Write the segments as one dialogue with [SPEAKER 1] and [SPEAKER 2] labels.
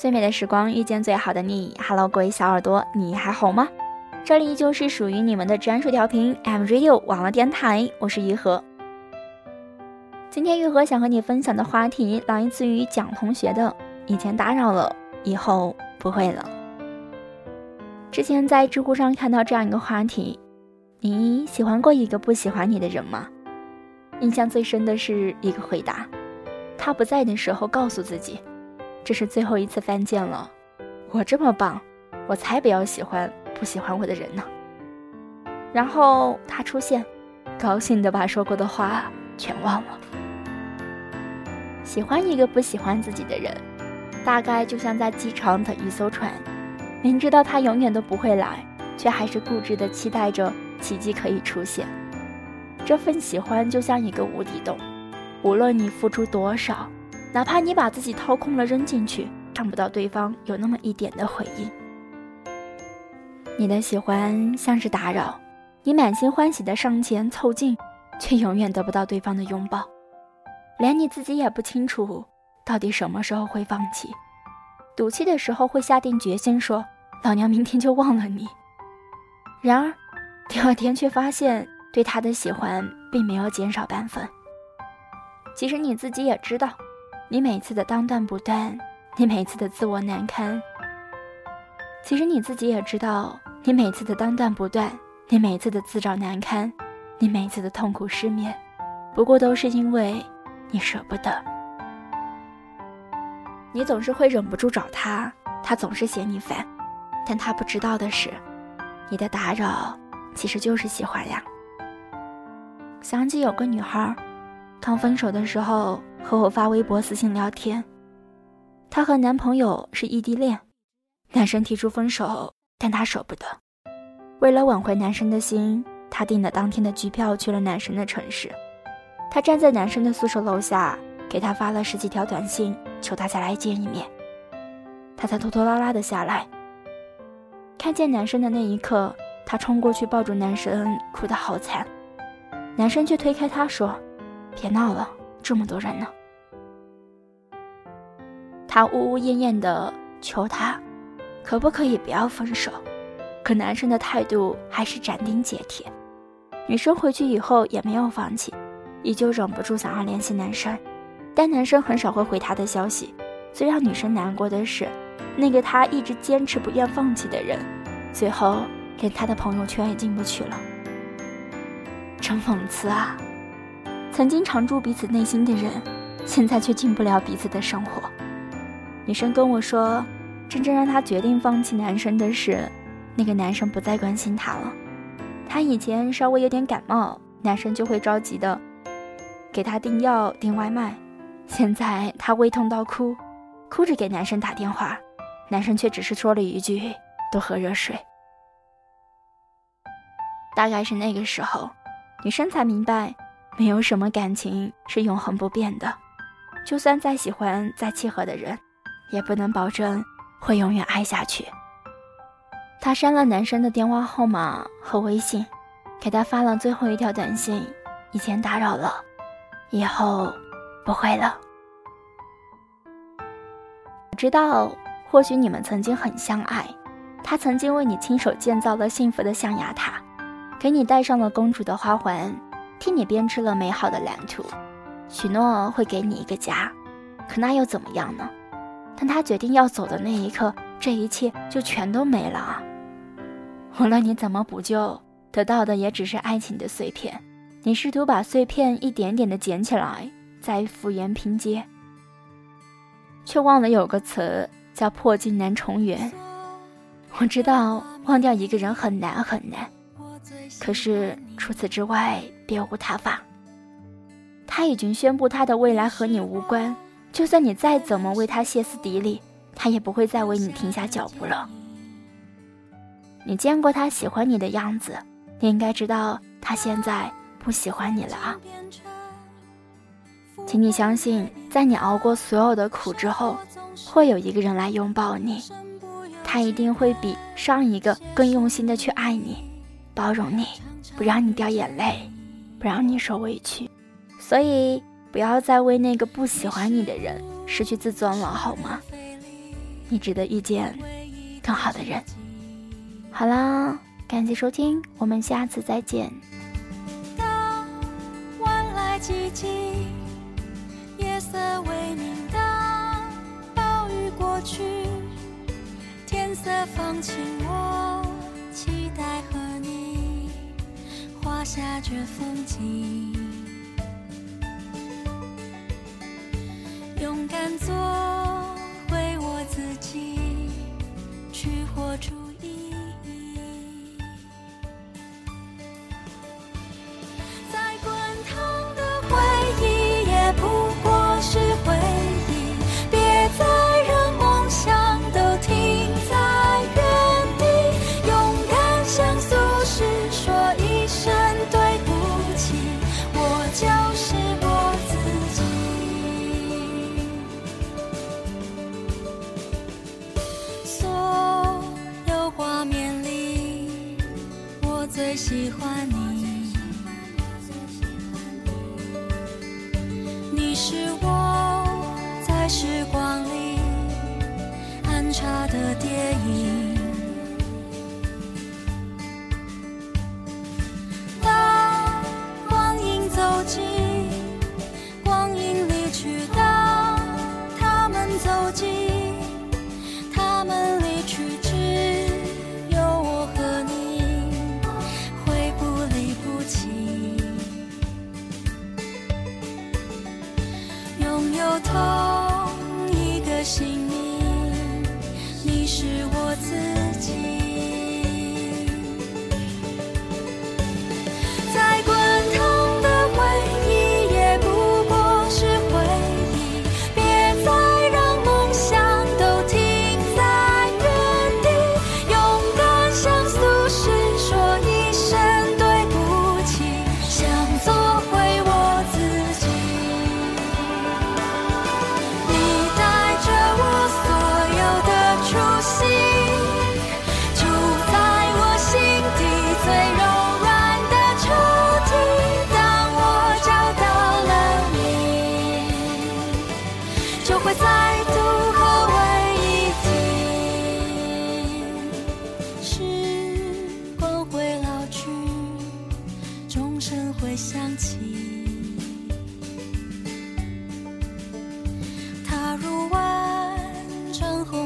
[SPEAKER 1] 最美的时光遇见最好的你，Hello，各位小耳朵，你还好吗？这里就是属于你们的专属调频 M Radio 网络电台，我是于和。今天玉和想和你分享的话题来自于蒋同学的“以前打扰了，以后不会了”。之前在知乎上看到这样一个话题：你喜欢过一个不喜欢你的人吗？印象最深的是一个回答：他不在的时候告诉自己，这是最后一次犯贱了。我这么棒，我才不要喜欢不喜欢我的人呢。然后他出现，高兴的把说过的话全忘了。喜欢一个不喜欢自己的人，大概就像在机场等一艘船，明知道他永远都不会来，却还是固执的期待着奇迹可以出现。这份喜欢就像一个无底洞，无论你付出多少，哪怕你把自己掏空了扔进去，看不到对方有那么一点的回应。你的喜欢像是打扰，你满心欢喜的上前凑近，却永远得不到对方的拥抱，连你自己也不清楚到底什么时候会放弃，赌气的时候会下定决心说：“老娘明天就忘了你。”然而，第二天却发现。对他的喜欢并没有减少半分。其实你自己也知道，你每次的当断不断，你每次的自我难堪。其实你自己也知道，你每次的当断不断，你每次的自找难堪，你每次的痛苦失眠，不过都是因为你舍不得。你总是会忍不住找他，他总是嫌你烦，但他不知道的是，你的打扰其实就是喜欢呀。想起有个女孩，刚分手的时候和我发微博私信聊天。她和男朋友是异地恋，男生提出分手，但她舍不得。为了挽回男生的心，她订了当天的机票去了男生的城市。她站在男生的宿舍楼下，给他发了十几条短信，求他下来见一面。他才拖拖拉拉的下来。看见男生的那一刻，她冲过去抱住男生，哭得好惨。男生却推开她说：“别闹了，这么多人呢。”他呜呜咽咽的求他，可不可以不要分手？可男生的态度还是斩钉截铁。女生回去以后也没有放弃，依旧忍不住想要联系男生，但男生很少会回她的消息。最让女生难过的是，那个她一直坚持不愿放弃的人，最后连她的朋友圈也进不去了。真讽刺啊！曾经常驻彼此内心的人，现在却进不了彼此的生活。女生跟我说，真正让她决定放弃男生的是，那个男生不再关心她了。她以前稍微有点感冒，男生就会着急的给她订药、订外卖。现在她胃痛到哭，哭着给男生打电话，男生却只是说了一句：“多喝热水。”大概是那个时候。女生才明白，没有什么感情是永恒不变的，就算再喜欢、再契合的人，也不能保证会永远爱下去。她删了男生的电话号码和微信，给他发了最后一条短信：“以前打扰了，以后不会了。”我知道，或许你们曾经很相爱，他曾经为你亲手建造了幸福的象牙塔。给你戴上了公主的花环，替你编织了美好的蓝图，许诺会给你一个家，可那又怎么样呢？当他决定要走的那一刻，这一切就全都没了！无论你怎么补救，得到的也只是爱情的碎片。你试图把碎片一点点的捡起来，再复原拼接，却忘了有个词叫破镜难重圆。我知道忘掉一个人很难很难。可是除此之外别无他法。他已经宣布他的未来和你无关，就算你再怎么为他歇斯底里，他也不会再为你停下脚步了。你见过他喜欢你的样子，你应该知道他现在不喜欢你了啊。请你相信，在你熬过所有的苦之后，会有一个人来拥抱你，他一定会比上一个更用心的去爱你。包容你，不让你掉眼泪，不让你受委屈，所以不要再为那个不喜欢你的人失去自尊了，好吗？你值得遇见更好的人。好啦，感谢收听，我们下次再见。
[SPEAKER 2] 当来寂，夜色微明，当暴雨过去，天色放晴，我下着风景，勇敢做喜欢你。你是我在时光里安插的电影。当光阴走进，光阴离去，当他们走进，姓名，你是我自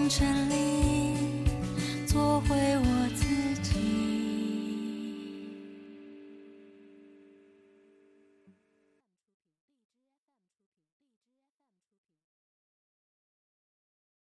[SPEAKER 2] 城里做回我。